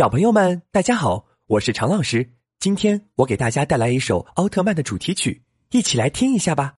小朋友们大家好我是常老师。今天我给大家带来一首奥特曼的主题曲一起来听一下吧。